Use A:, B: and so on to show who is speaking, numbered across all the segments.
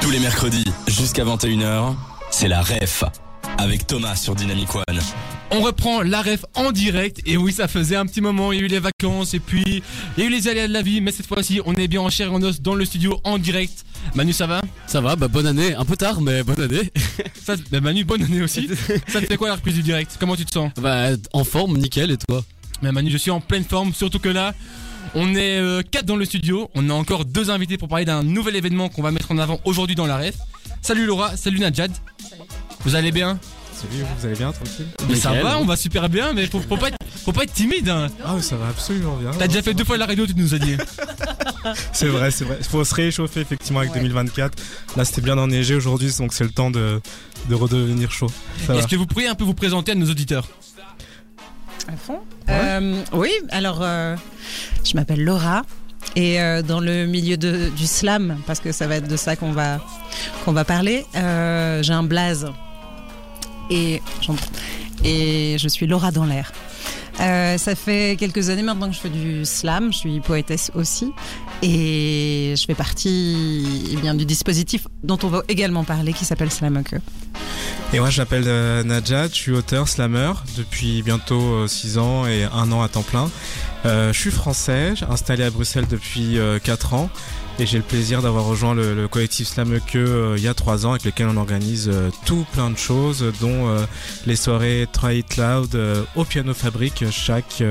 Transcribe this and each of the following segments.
A: Tous les mercredis, jusqu'à 21h, c'est la REF avec Thomas sur Dynamic One.
B: On reprend la ref en direct et oui ça faisait un petit moment, il y a eu les vacances et puis il y a eu les aléas de la vie mais cette fois-ci on est bien en chair et en os dans le studio en direct. Manu ça va?
C: Ça va, bah bonne année, un peu tard mais bonne année.
B: ça, bah Manu bonne année aussi. ça te fait quoi la reprise du direct? Comment tu te sens?
C: Bah en forme, nickel et toi?
B: Mais Manu je suis en pleine forme surtout que là on est 4 dans le studio, on a encore deux invités pour parler d'un nouvel événement qu'on va mettre en avant aujourd'hui dans la ref. Salut Laura, salut Najad. Salut. Vous allez bien?
D: Salut, vous allez bien, tranquille?
B: Mais ça va, on va super bien, mais faut, pas, être, faut pas être timide. Hein.
D: Ah, ça va absolument bien.
B: T'as déjà fait deux fois la radio, tu nous as dit.
D: c'est vrai, c'est vrai. Il faut se réchauffer effectivement avec 2024. Là, c'était bien enneigé aujourd'hui, donc c'est le temps de, de redevenir chaud.
B: Est-ce que vous pourriez un peu vous présenter à nos auditeurs?
E: À fond euh, Oui, alors euh, je m'appelle Laura. Et euh, dans le milieu de, du slam, parce que ça va être de ça qu'on va, qu'on va parler, j'ai un blaze et, et je suis Laura dans l'air. Euh, ça fait quelques années maintenant que je fais du slam, je suis poétesse aussi, et je fais partie eh bien, du dispositif dont on va également parler qui s'appelle Slamoke.
D: Et moi je m'appelle euh, Najat, je suis auteur slammer depuis bientôt 6 euh, ans et un an à temps plein. Je suis français, installé à Bruxelles depuis 4 ans et j'ai le plaisir d'avoir rejoint le, collectif Slameke euh, il y a trois ans avec lequel on organise euh, tout plein de choses dont euh, les soirées Try It Loud au Piano Fabrique chaque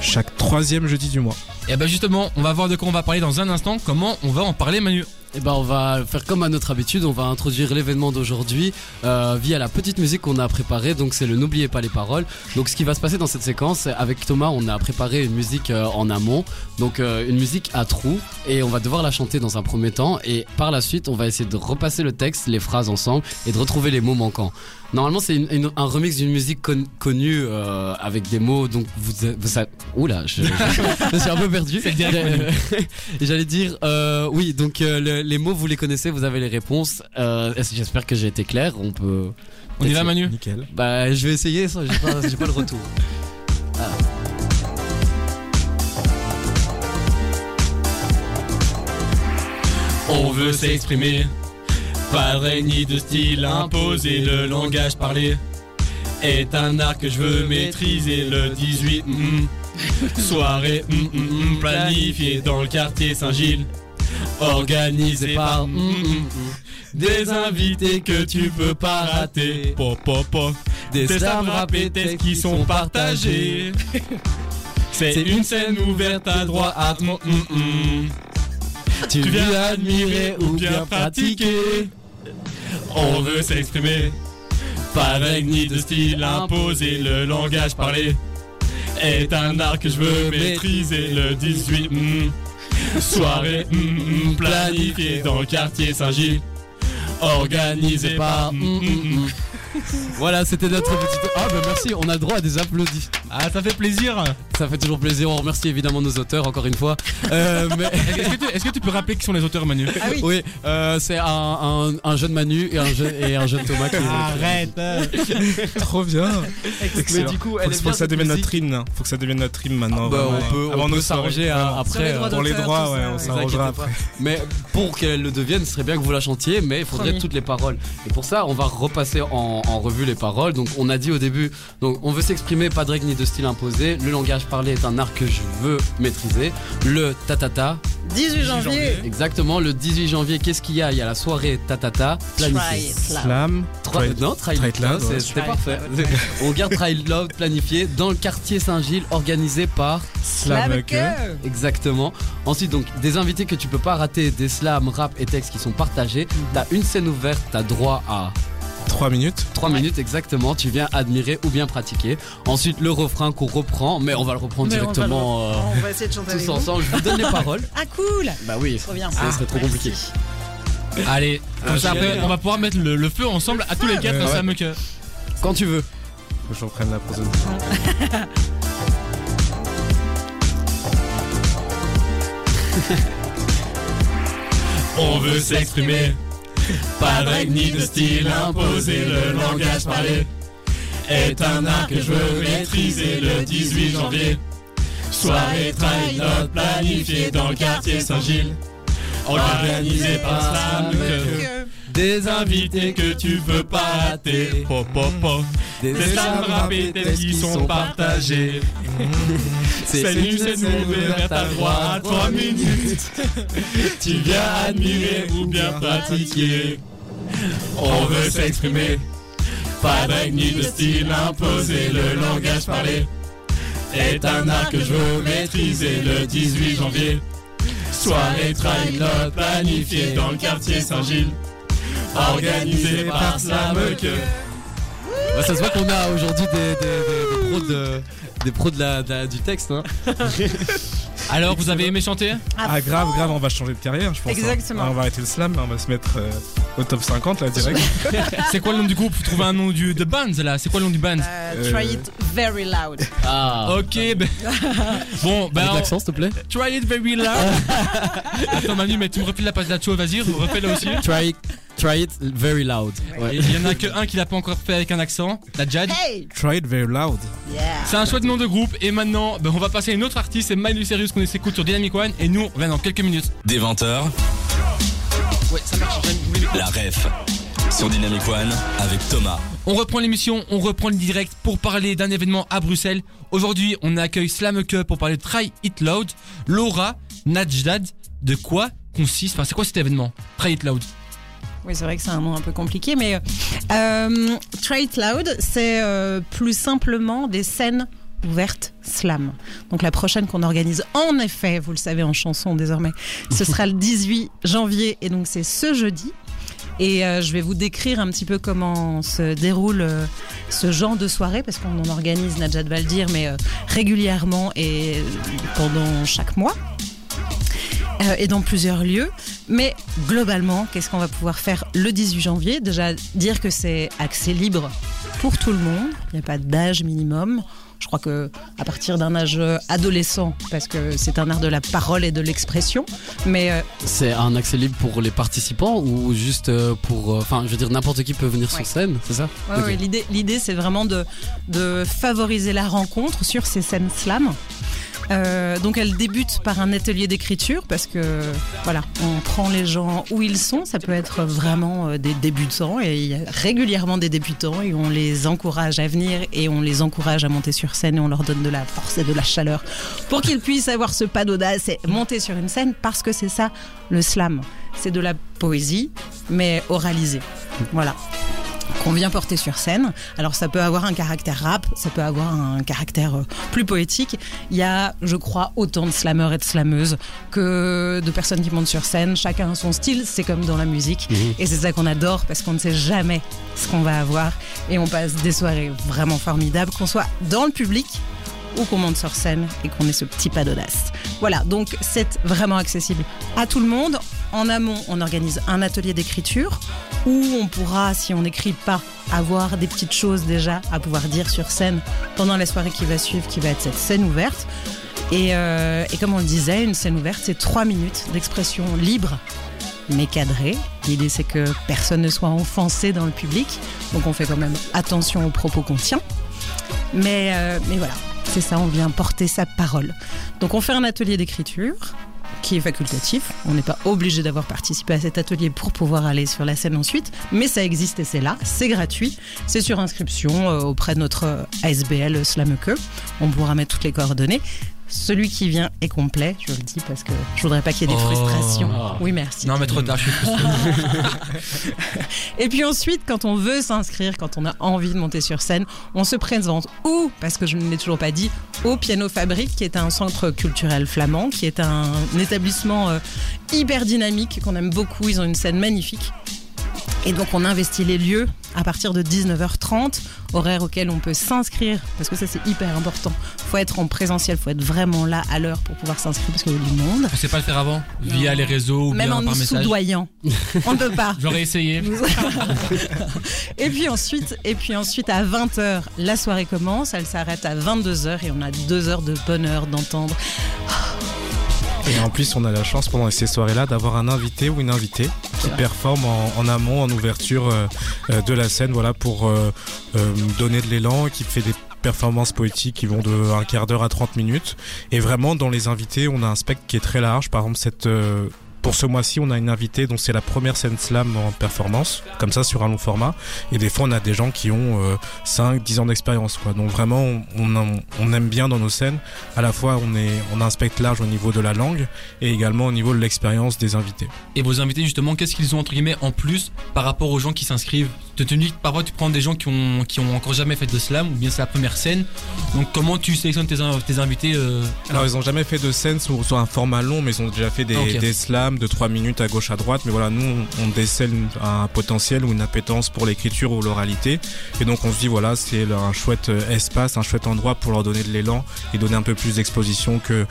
D: chaque troisième jeudi du mois.
B: Et bah justement, on va voir de quoi on va parler dans un instant. Comment on va en parler, Manu?
C: Eh ben on va faire comme à notre habitude, on va introduire l'événement d'aujourd'hui euh, via la petite musique qu'on a préparée. Donc c'est le n'oubliez pas les paroles. Donc ce qui va se passer dans cette séquence, avec Thomas, on a préparé une musique euh, en amont, donc euh, une musique à trous, et on va devoir la chanter dans un premier temps. Et par la suite, on va essayer de repasser le texte, les phrases ensemble, et de retrouver les mots manquants. Normalement, c'est un remix d'une musique connue euh, avec des mots. Donc vous, vous oula, je, je, suis un peu perdu. J'allais dire euh, oui. Donc euh, les mots, vous les connaissez, vous avez les réponses. Euh, j'espère que j'ai été clair. On peut.
B: On y va, Manu.
D: Nickel.
C: Bah, je vais essayer. Ça, j'ai pas, pas le retour. Ah.
A: On veut s'exprimer pas de ni de style imposé, le langage parlé est un art que je veux maîtriser. Le 18 mm, mm. soirée mm, planifiée dans le quartier Saint-Gilles, organisée par des invités que tu peux pas rater. Pop, pop, Des slams rap qui sont partagés. C'est une scène ouverte à droit à Tu viens admirer ou bien pratiquer. On veut s'exprimer, pas règle ni de style imposé, le langage parlé est un art que je veux maîtriser. Le 18 mm, soirée mm, mm, planifiée dans le quartier Saint-Gilles, organisée par.
C: Voilà, c'était notre petite. Ah, bah merci, on a le droit à des applaudissements.
B: Ah, ça fait plaisir.
C: Ça fait toujours plaisir. On remercie évidemment nos auteurs encore une fois.
B: Euh, mais... Est-ce que, tu peux rappeler qui sont les auteurs, Manu?
E: Ah oui.
C: Oui, euh, c'est un, un, jeune Manu et un jeune, et un jeune Thomas. Qui
B: Arrête.
D: Trop bien.
E: Mais du coup, elle
D: faut, que ça devienne notre hymne. Faut que ça devienne notre hymne maintenant.
C: Bah, on peut, on peut s'arranger après.
D: Pour les droits, ouais, on s'arrangera après.
C: Mais pour qu'elle le devienne, ce serait bien que vous la chantiez, mais il faudrait toutes les paroles. Et pour ça, on va repasser en, en revue les paroles. Donc, on a dit au début, donc on veut s'exprimer, pas de règles ni de style imposé. Le langage parlé est un art que je veux maîtriser. Le tatata.
E: 18 janvier.
C: Exactement, le 18 janvier, qu'est-ce qu'il y a? Il y a la soirée tatata
E: planifiée.
D: Slam.
C: non, Try C'était parfait. On garde Try Love planifié dans le quartier Saint-Gilles, organisé par
E: Slam
C: Exactement. Ensuite, donc, des invités que tu peux pas rater, des slams, rap et textes qui sont partagés. T'as une scène ouverte, t'as droit à
D: 3 minutes
C: 3 minutes exactement, tu viens admirer ou bien pratiquer. Ensuite le refrain qu'on reprend, mais on va le reprendre directement
E: euh, on va, essayer de chanter
C: tous ensemble. Je vous donne les paroles.
E: Ah cool
C: Bah oui,
E: trop bien.
C: Ça serait trop compliqué.
B: Allez, comme ça après on va pouvoir mettre le, feu ensemble à tous les quatre
D: ça
B: me
C: Quand tu veux.
D: Faut que je reprenne la pose.
A: on veut s'exprimer pas de règle ni de style imposé, le langage parlé est un art que je veux maîtriser le 18 janvier. Soirée trail planifiée dans le quartier Saint-Gilles, organisé par
E: Que-
C: Des
A: Invités que tu veux pas rater. Po, po, po.
C: des
A: Des qui sont partagés. C'est nu, c'est nous, vers ta droite, 3 minutes. Tu viens admirer ou bien pratiquer. On veut s'exprimer. Pas de ni de style imposé, le langage parlé est un art que je veux maîtriser le 18 janvier. Soirée trail planifiée dans le quartier Saint-Gilles. Organisé par Slam que.
C: Bah, ça se voit qu'on a aujourd'hui des, des, des, des pros, de, des pros de la, de la- du texte. Hein.
B: Alors, vous avez aimé chanter?
D: Ah, grave, grave, on va changer de carrière, je pense. hein.
E: Exactement.
D: Ah, on va arrêter le slam, on va se mettre euh, au top 50 là direct.
B: C'est quoi le nom du groupe? Faut trouver un nom du, de band là? C'est quoi le nom du band?
E: Euh, try it very loud.
C: Ah.
B: Ok, ben. bon.
C: Avec
B: on-
C: l'accent, s'il te plaît.
B: Try it very loud. Attends, Manu, mais tu me refiles la page d'Acho, vas-y, refais-la aussi.
C: Try it, try it very loud. Ouais.
B: Il y en a que un qui l'a pas encore fait avec un accent, la Jad.
E: Hey!
D: Try it very loud.
E: Yeah!
B: C'est un chouette nom de groupe. Et maintenant, ben, on va passer à une autre artiste, c'est Miley Cyrus qu'on s'écoute sur Dynamic One. Et nous, on revient dans quelques minutes.
F: Des 20h,
B: Ouais, ça marche.
F: la ref sur Dynamic One avec Thomas.
B: On reprend l'émission, on reprend le direct pour parler d'un événement à Bruxelles. Aujourd'hui, on accueille Slam Cup pour parler de Try It Loud. Laura, Najdad, de quoi consiste, enfin c'est quoi cet événement? Try It Loud.
E: Oui, c'est vrai que c'est un nom un peu compliqué, mais euh, It Loud, c'est euh, plus simplement des scènes ouvertes slam. Donc la prochaine qu'on organise, en effet, vous le savez en chanson désormais, ce sera le 18 janvier, et donc c'est ce jeudi. Et euh, je vais vous décrire un petit peu comment se déroule ce genre de soirée, parce qu'on en organise, Najat va le dire, mais régulièrement et pendant chaque mois. Et dans plusieurs lieux. Mais globalement, qu'est-ce qu'on va pouvoir faire le 18 janvier? Déjà, dire que c'est accès libre pour tout le monde. Il n'y a pas d'âge minimum. Je crois que à partir d'un âge adolescent, parce que c'est un art de la parole et de l'expression. Mais euh,
C: C'est un accès libre pour les participants ou juste euh, pour. euh, Enfin, je veux dire, n'importe qui peut venir
E: Ouais.
C: sur scène, c'est ça?
E: Ouais,
C: Ok.
E: ouais, l'idée, l'idée, c'est vraiment de, de favoriser la rencontre sur ces scènes slam. Euh, donc elle débute par un atelier d'écriture parce que voilà, on prend les gens où ils sont. Ça peut être vraiment euh, des débutants et il y a régulièrement des débutants et on les encourage à venir et on les encourage à monter sur scène et on leur donne de la force et de la chaleur pour qu'ils puissent avoir ce pas d'audace et monter sur une scène parce que c'est ça le slam. C'est de la poésie mais oralisée. Voilà qu'on vient porter sur scène. Alors ça peut avoir un caractère rap, ça peut avoir un caractère euh, plus poétique. Il y a, je crois, autant de slammeurs et de slameuses que de personnes qui montent sur scène. Chacun a son style, c'est comme dans la musique. Et c'est ça qu'on adore parce qu'on ne sait jamais ce qu'on va avoir. Et on passe des soirées vraiment formidables, qu'on soit dans le public ou qu'on monte sur scène et qu'on ait ce petit pas d'audace. Voilà, donc c'est vraiment accessible à tout le monde. En amont, on organise un atelier d'écriture où on pourra, si on n'écrit pas, avoir des petites choses déjà à pouvoir dire sur scène pendant la soirée qui va suivre, qui va être cette scène ouverte. Et, euh, comme on le disait, une scène ouverte, c'est trois minutes d'expression libre mais cadrée. L'idée, c'est que personne ne soit offensé dans le public. Donc on fait quand même attention aux propos qu'on tient. Mais, euh, mais voilà, c'est ça, on vient porter sa parole. Donc on fait un atelier d'écriture qui est facultatif. On n'est pas obligé d'avoir participé à cet atelier pour pouvoir aller sur la scène ensuite, mais ça existe et c'est là, c'est gratuit, c'est sur inscription euh, auprès de notre euh, ASBL Slameke. On pourra mettre toutes les coordonnées. Celui qui vient est complet, je le dis parce que je voudrais pas qu'il y ait des
B: Oh.
E: frustrations. Oui, merci.
B: Non, mais trop tard, je suis frustré.
E: Et puis ensuite, quand on veut s'inscrire, quand on a envie de monter sur scène, on se présente où, parce que je ne l'ai toujours pas dit, au Piano Fabrique, qui est un centre culturel flamand, qui est un établissement euh, hyper dynamique, qu'on aime beaucoup. Ils ont une scène magnifique. Et donc on investit les lieux à partir de 19h30, horaire auquel on peut s'inscrire, parce que ça c'est hyper important. faut être en présentiel, faut être vraiment là à l'heure pour pouvoir s'inscrire, parce qu'il y a du monde.
B: On sait pas le faire avant? Via les réseaux ou
E: Même
B: bien
E: en
B: par
E: nous
B: message?
E: soudoyant. on ne peut pas.
B: J'aurais essayé.
E: et puis ensuite, et puis ensuite à 20h, la soirée commence, elle s'arrête à 22h et on a deux heures de bonheur d'entendre.
D: Et en plus, on a la chance pendant ces soirées-là d'avoir un invité ou une invitée qui performe en, en amont, en ouverture euh, euh, de la scène, voilà, pour euh, euh, donner de l'élan, qui fait des performances poétiques qui vont de un quart d'heure à 30 minutes. Et vraiment, dans les invités, on a un spectre qui est très large. Par exemple, cette pour ce mois-ci, on a une invitée dont c'est la première scène slam en performance, comme ça sur un long format. Et des fois, on a des gens qui ont euh, 5, 10 ans d'expérience. Quoi. Donc vraiment, on, aime bien dans nos scènes. À la fois, on, est, on large au niveau de la langue et également au niveau de l'expérience des invités.
B: Et vos invités, justement, qu'est-ce qu'ils ont entre guillemets en plus par rapport aux gens qui s'inscrivent Te tenu que parfois tu prends des gens qui ont, qui ont encore jamais fait de slam ou bien c'est la première scène. Donc comment tu sélectionnes tes, in- tes invités euh,
D: Alors ils ont jamais fait de scène sur, sur un format long, mais ils ont déjà fait des,
B: Ah,
D: des slams de 3 minutes à gauche à droite. Mais voilà, nous on, on décèle un potentiel ou une appétence pour l'écriture ou l'oralité, et donc on se dit voilà c'est un chouette euh, espace, un chouette endroit pour leur donner de l'élan et donner un peu plus d'exposition que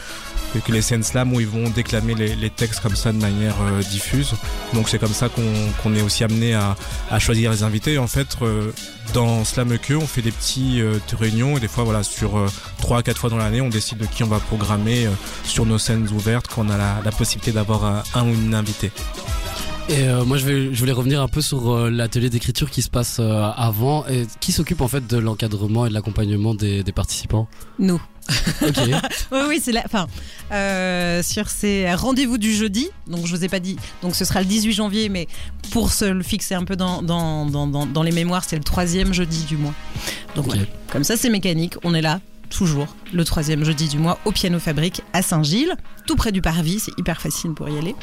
D: que les scènes slam où ils vont déclamer les, les textes comme ça de manière euh, diffuse. Donc c'est comme ça qu'on qu'on est aussi amené à, à choisir les invités. En fait, euh, dans Slam Que, on fait des euh, réunions et des fois, voilà, sur euh, trois à quatre fois dans l'année, on décide de qui on va programmer sur nos scènes ouvertes quand on a la, la possibilité d'avoir un ou une invitée.
C: Et euh, moi, je, vais, je voulais revenir un peu sur euh, l'atelier d'écriture qui se passe euh, avant. Et qui s'occupe en fait de l'encadrement et de l'accompagnement des, des participants?
E: Nous.
C: Ok.
E: Oui, oui, c'est la. Enfin, euh, sur ces rendez-vous du jeudi, donc je vous ai pas dit, donc ce sera le 18 janvier, mais pour se le fixer un peu dans, dans, dans, les mémoires, c'est le troisième jeudi du mois. Donc comme ça, c'est mécanique, on est là. Toujours le troisième jeudi du mois au Piano Fabrique à Saint-Gilles, tout près du parvis, c'est hyper facile pour y aller.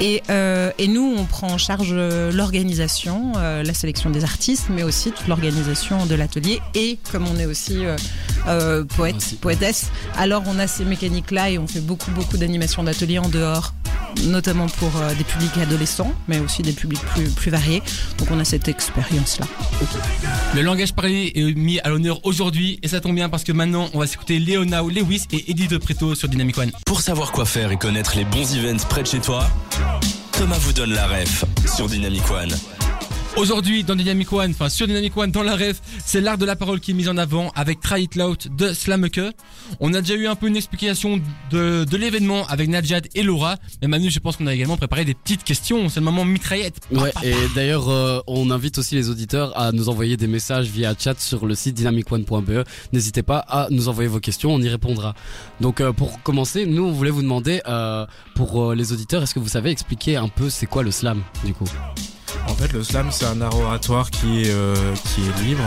E: Et, euh, et nous, on prend en charge euh, l'organisation, euh, la sélection des artistes, mais aussi toute l'organisation de l'atelier. Et comme on est aussi euh, poète, poétesse, alors on a ces mécaniques-là et on fait beaucoup, beaucoup d'animations d'ateliers en dehors, notamment pour des publics adolescents, mais aussi des publics plus, plus variés. Donc on a cette expérience-là.
B: Le langage parlé est mis à l'honneur aujourd'hui et ça tombe bien parce que maintenant on va s'écouter Léona Lewis et De Preto sur Dynamic One.
F: Pour savoir quoi faire et connaître les bons events près de chez toi, Thomas vous donne la ref sur Dynamic One.
B: Aujourd'hui dans Dynamic One, enfin sur Dynamic One dans la ref, c'est l'art de la parole qui est mis en avant avec Try It Loud de Slameke. On a déjà eu un peu une explication de, de l'événement avec Najad et Laura, mais Manu je pense qu'on a également préparé des petites questions, c'est le moment mitraillette.
C: Ouais, et d'ailleurs, euh, on invite aussi les auditeurs à nous envoyer des messages via chat sur le site dynamicone.be. N'hésitez pas à nous envoyer vos questions, on y répondra. Donc, euh, pour commencer, nous, on voulait vous demander, euh, pour les auditeurs, est-ce que vous savez expliquer un peu c'est quoi le slam, du coup?
D: En fait, le slam, c'est un art oratoire qui est, euh, qui est libre,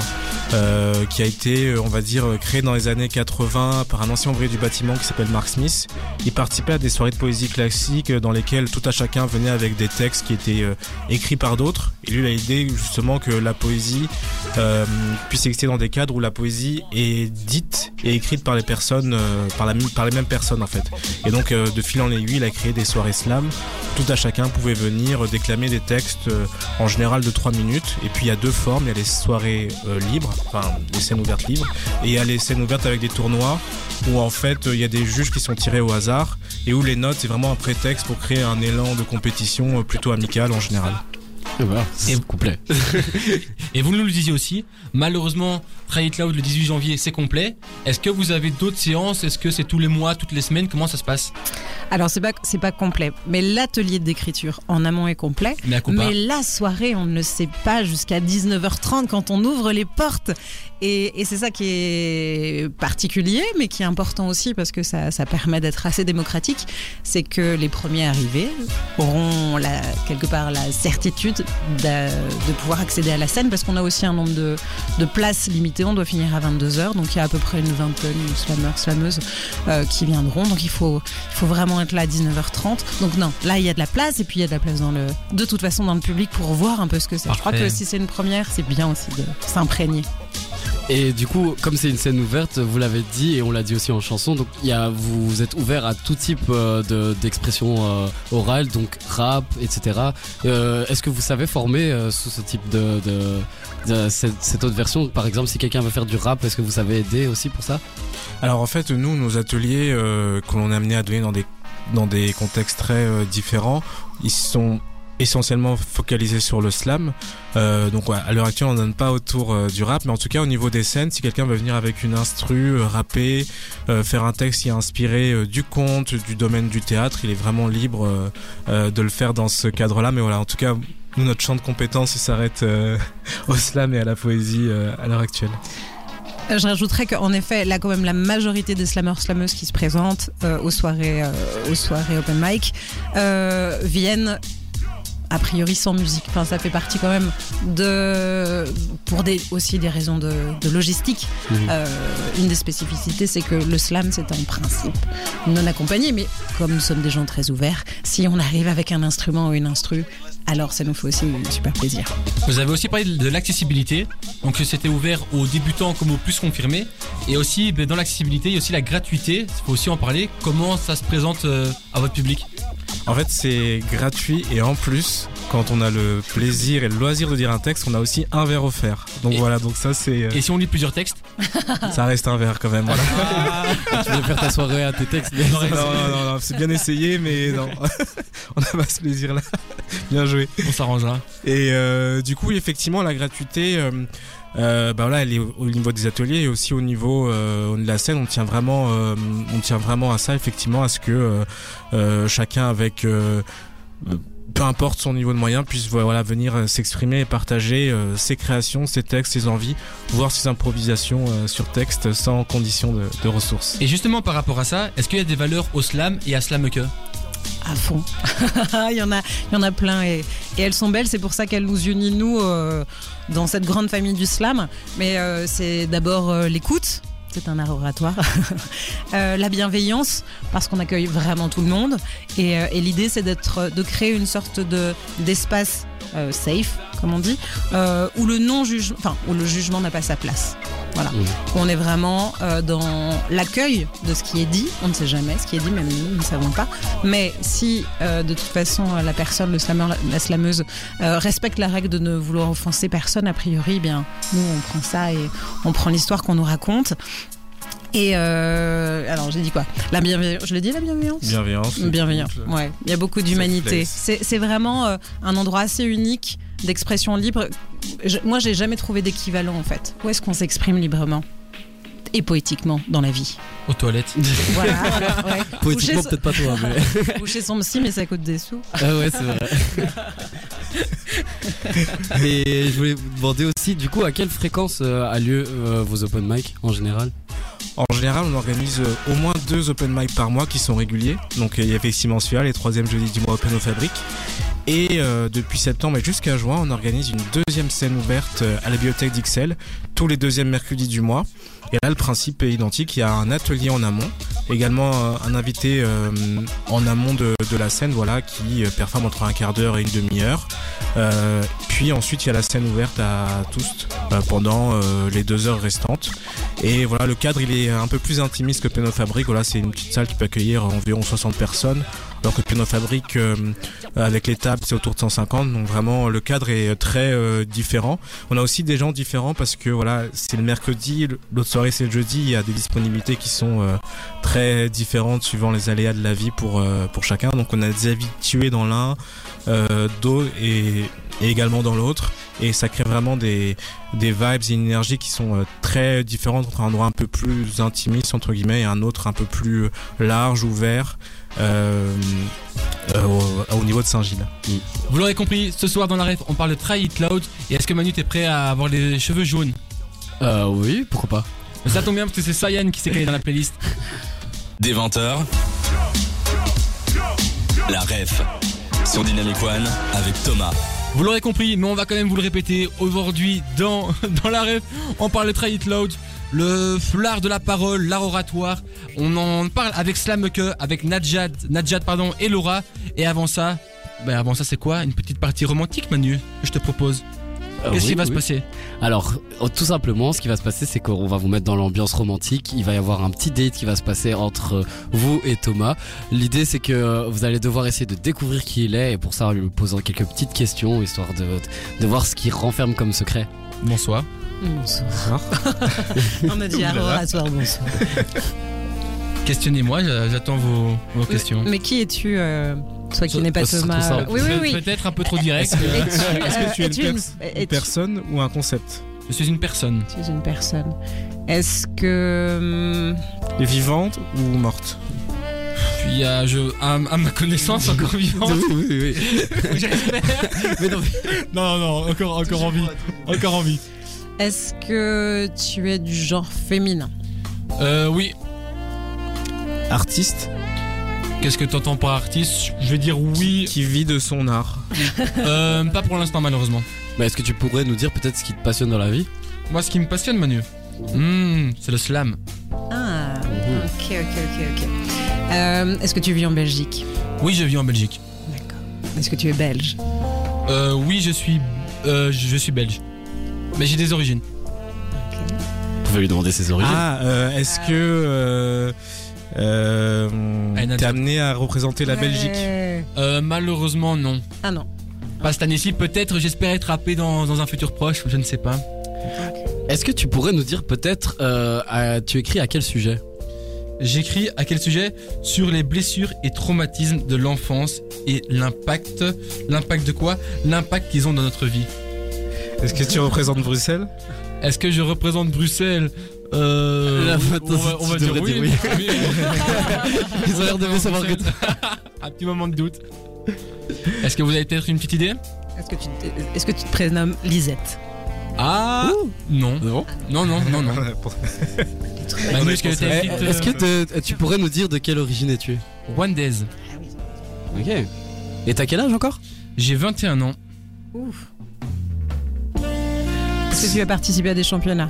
D: euh, qui a été, euh, on va dire, créé dans les années 80 par un ancien ouvrier du bâtiment qui s'appelle Mark Smith. Il participait à des soirées de poésie classique euh, dans lesquelles tout à chacun venait avec des textes qui étaient euh, écrits par d'autres. Lui, il a l'idée justement que la poésie puisse exister dans des cadres où la poésie est dite et écrite par les personnes, par, la, par les mêmes personnes en fait. Et donc, de fil en aiguille, il a créé des soirées slam. Tout à chacun pouvait venir déclamer des textes en général de 3 minutes. Et puis il y a deux formes, il y a les soirées euh, libres, enfin les scènes ouvertes libres, et il y a les scènes ouvertes avec des tournois où en fait euh, il y a des juges qui sont tirés au hasard et où les notes c'est vraiment un prétexte pour créer un élan de compétition euh, plutôt amical en général.
C: Et voilà,
B: Et-
C: c'est complet.
B: Et vous nous le disiez aussi, malheureusement, Try It Loud le 18 janvier c'est complet. Est-ce que vous avez d'autres séances? Est-ce que c'est tous les mois, toutes les semaines? Comment ça se passe?
E: Alors c'est pas c'est pas complet, mais l'atelier d'écriture en amont est complet.
B: Mais.
E: Mais la soirée, on ne le sait pas jusqu'à 19h30 quand on ouvre les portes. Et, et c'est ça qui est particulier, mais qui est important aussi parce que ça, ça permet d'être assez démocratique. C'est que les premiers arrivés auront la, quelque part la certitude d'a- de, pouvoir accéder à la scène parce qu'on a aussi un nombre de, de places limitées. On doit finir à 22h, donc il y a à peu près une vingtaine de slameurs, slameuses euh, qui viendront. Donc il faut, il faut vraiment être là à 19h30. Donc non, là il y a de la place et puis il y a de la place dans le, de toute façon dans le public pour voir un peu ce que c'est. Je crois que si c'est une première, c'est bien aussi de s'imprégner.
C: Et du coup, comme c'est une scène ouverte, vous l'avez dit et on l'a dit aussi en chanson, donc y a, vous, vous êtes ouvert à tout type euh, de- d'expression euh, orale, donc rap, etc. Euh, Est-ce que vous savez former sous ce type de, de, de cette, autre version Par exemple, si quelqu'un veut faire du rap, est-ce que vous savez aider aussi pour ça?
D: Alors en fait, nous, nos ateliers euh, que l'on est amené à donner dans des, dans des contextes très euh, différents, ils sont essentiellement focalisés sur le slam. Euh, donc à l'heure actuelle, on ne donne pas autour euh, du rap, mais en tout cas au niveau des scènes, si quelqu'un veut venir avec une instru, euh, rapper, euh, faire un texte qui est inspiré euh, du conte, du domaine du théâtre, il est vraiment libre euh, euh, de le faire dans ce cadre-là. Mais voilà, en tout cas, nous, notre champ de compétences, il s'arrête euh, au slam et à la poésie euh, à l'heure actuelle.
E: Euh, Je rajouterais qu'en effet, là, quand même, la majorité des slammeurs slameuses qui se présentent euh, aux soirées, euh, aux soirées open mic euh, viennent a priori sans musique. Enfin, ça fait partie quand même de, pour des, aussi des raisons de, de logistique. Euh, une des spécificités, c'est que le slam, c'est en principe non accompagné, mais comme nous sommes des gens très ouverts, si on arrive avec un instrument ou une instru, alors ça nous fait aussi super plaisir.
B: Vous avez aussi parlé de l'accessibilité, donc c'était ouvert aux débutants comme aux plus confirmés, et aussi ben, dans l'accessibilité, il y a aussi la gratuité, il faut aussi en parler, comment ça se présente euh, à votre public?
D: En fait, c'est gratuit et en plus, quand on a le plaisir et le loisir de dire un texte, on a aussi un verre offert. Donc
B: Et-
D: voilà, donc ça c'est, euh,
B: Et si on lit plusieurs textes?
D: ça reste un verre quand même. Voilà.
C: tu viens faire ta soirée à tes textes.
D: non, non, non, non, c'est bien essayé, mais non, on n'a pas ce plaisir-là. Bien joué.
B: On s'arrangera.
D: Et euh, du coup, effectivement, la gratuité, euh, euh, bah voilà, elle est au au niveau des ateliers et aussi au niveau euh, de la scène. On tient vraiment, euh, on tient vraiment à ça, effectivement, à ce que chacun avec peu importe son niveau de moyens, puisse voilà venir euh, s'exprimer et partager euh, ses créations, ses textes, ses envies, voir ses improvisations euh, sur texte sans condition de, de ressources.
B: Et justement par rapport à ça, est-ce qu'il y a des valeurs au slam et à slameke?
E: À fond. il y en a, il y en a plein et, et elles sont belles. C'est pour ça qu'elles nous unissent nous euh, dans cette grande famille du slam. Mais euh, c'est d'abord euh, l'écoute. C'est un art oratoire. Euh, la bienveillance, parce qu'on accueille vraiment tout le monde. Et, euh, l'idée, c'est de créer une sorte de d'espace euh, safe, comme on dit, euh, où le non jugement, enfin où le jugement n'a pas sa place. Voilà. On est vraiment euh, dans l'accueil de ce qui est dit. On ne sait jamais ce qui est dit, même nous, nous ne savons pas. Mais si euh, de toute façon la personne, le slameur, la, la slameuse, euh, respecte la règle de ne vouloir offenser personne, a priori, eh bien nous on prend ça et on prend l'histoire qu'on nous raconte. Et euh, alors j'ai dit quoi? La bienveillance. Je l'ai dit la bienveillance?
D: Bienveillance.
E: Bienveillant.
D: écoute,
E: Ouais, il y a beaucoup d'humanité. C'est c'est vraiment euh, un endroit assez unique d'expression libre. Je- moi, j'ai jamais trouvé d'équivalent en fait. Où est-ce qu'on s'exprime librement et poétiquement dans la vie?
B: Aux toilettes.
E: Voilà. ouais.
C: Poétiquement, peut-être pas toi, mais.
E: Coucher son psy, mais ça coûte des sous.
C: Ah ouais, c'est vrai. Et je voulais vous demander aussi, du coup, à quelle fréquence euh, a lieu euh, vos open mic en général?
D: En général, on organise euh, au moins deux open mic par mois qui sont réguliers. Donc euh, il y a effectivement celui-là, les troisièmes jeudis du mois Open au Fabrique. Et euh, depuis septembre et jusqu'à juin, on organise une deuxième scène ouverte euh, à la bibliothèque d'Ixelles, tous les deuxièmes mercredis du mois. Et là, le principe est identique. Il y a un atelier en amont, également euh, un invité euh, en amont de, de la scène, voilà, qui euh, performe entre un quart d'heure et une demi-heure. Euh, puis ensuite, il y a la scène ouverte à tous pendant les deux heures restantes. Et voilà, le cadre il est un peu plus intimiste que Piano Fabrique. Voilà, c'est une petite salle qui peut accueillir environ 60 personnes. Alors que Piano Fabrique, euh, avec les tables, c'est autour de 150. Donc vraiment, le cadre est très euh, différent. On a aussi des gens différents parce que voilà, c'est le mercredi, l'autre soirée c'est le jeudi. Il y a des disponibilités qui sont euh, très différentes suivant les aléas de la vie pour pour chacun. Donc on a des habitués dans l'un, d'autres et, et également dans l'autre. Et ça crée vraiment des des vibes et une énergie qui sont très différentes entre un endroit un peu plus intimiste entre guillemets et un autre un peu plus large, ouvert au, au niveau de Saint-Gilles.
B: Vous l'aurez compris, ce soir dans la ref, on parle de Try It Loud. Et est-ce que Manu t'es prêt à avoir les cheveux jaunes
C: Euh, oui, pourquoi pas
B: Ça tombe bien parce que c'est Sayan qui s'est créé dans la playlist.
F: Des 20h. La ref sur Dynamic One avec Thomas.
B: Vous l'aurez compris, mais on va quand même vous le répéter. Aujourd'hui, dans, dans la ref, on parle de Try It Loud, le l'art de la parole, l'art oratoire. On en parle avec Slameke, avec Nadjad, Nadjad pardon, et Laura. Et avant ça, ben avant ça, c'est quoi? Une petite partie romantique, Manu, que je te propose.
C: Euh,
B: Qu'est-ce
C: oui,
B: qui va se passer?
C: Alors, euh, tout simplement, ce qui va se passer, c'est qu'on va vous mettre dans l'ambiance romantique. Il va y avoir un petit date qui va se passer entre euh, vous et Thomas. L'idée, c'est que vous allez devoir essayer de découvrir qui il est, et pour ça, en lui posant quelques petites questions, histoire de, de voir ce qu'il renferme comme secret.
B: Bonsoir.
E: Bonsoir. On a dit oratoire, bonsoir.
B: Questionnez-moi, j'a- j'attends vos, vos questions.
E: Mais qui es-tu euh, Toi qui
C: Ça-
E: n'es pas Thomas.
C: simple.
E: Oui, oui, oui.
B: Peut-être un peu trop direct.
E: Es-tu,
D: Est-ce que tu es
E: euh,
D: une, pers- personne ou un concept
B: Je suis une personne.
E: Tu es une personne. Est-ce que. hum,
D: Et vivante ou morte?
B: Puis à, je, à, à ma connaissance encore vivante.
C: oui, oui, oui.
B: J'espère.
C: Mais non,
B: Non, non, encore, encore en vie. Encore en vie.
E: Est-ce que tu es du genre féminin
B: Euh, oui.
D: Artiste
B: Qu'est-ce que t'entends par artiste Je vais dire oui.
D: qui vit de son art.
B: Euh, pas pour l'instant, malheureusement.
C: Mais est-ce que tu pourrais nous dire peut-être ce qui te passionne dans la vie
B: Moi, ce qui me passionne, Manu, hmm, c'est le slam.
E: Ah, ok, ok, ok, ok. Euh, Est-ce que tu vis en Belgique
B: Oui, je vis en Belgique.
E: D'accord. Est-ce que tu es belge
B: Euh, oui, je suis, euh, je suis belge. Mais j'ai des origines.
C: Vous pouvez lui demander ses origines.
D: Ah, euh, est-ce que euh, euh, t'es amené à représenter la Belgique.
B: Euh, malheureusement, non.
E: Ah non.
B: Pas cette année-ci, peut-être, j'espère être rappé dans, dans un futur proche, je ne sais pas.
C: Est-ce que tu pourrais nous dire peut-être, euh, à- tu écris à quel sujet?
B: J'écris à quel sujet? Sur les blessures et traumatismes de l'enfance et l'impact. L'impact de quoi? L'impact qu'ils ont dans notre vie.
D: Est-ce que tu représentes Bruxelles?
B: Est-ce que je représente Bruxelles? Euh,
C: La
B: oui,
C: photo,
B: on va, on va dire oui.
C: dire
B: oui.
C: Ils ont l'air de savoir que
B: Un petit moment de doute. Est-ce que vous avez peut-être une petite idée?
E: Est-ce que, tu te- est-ce que tu te prénommes Lisette?
B: Ah Non.
C: Non.
B: Non, non, non, non. Manu, est-ce que
C: Eh,
B: une petite,
C: Est-ce que
B: euh,
C: te- tu pourrais nous dire de quelle origine es-tu?
B: Rwandaise.
C: Ok. Et t'as quel âge encore?
B: J'ai 21 ans.
E: Ouf. Est-ce que tu as participé à des championnats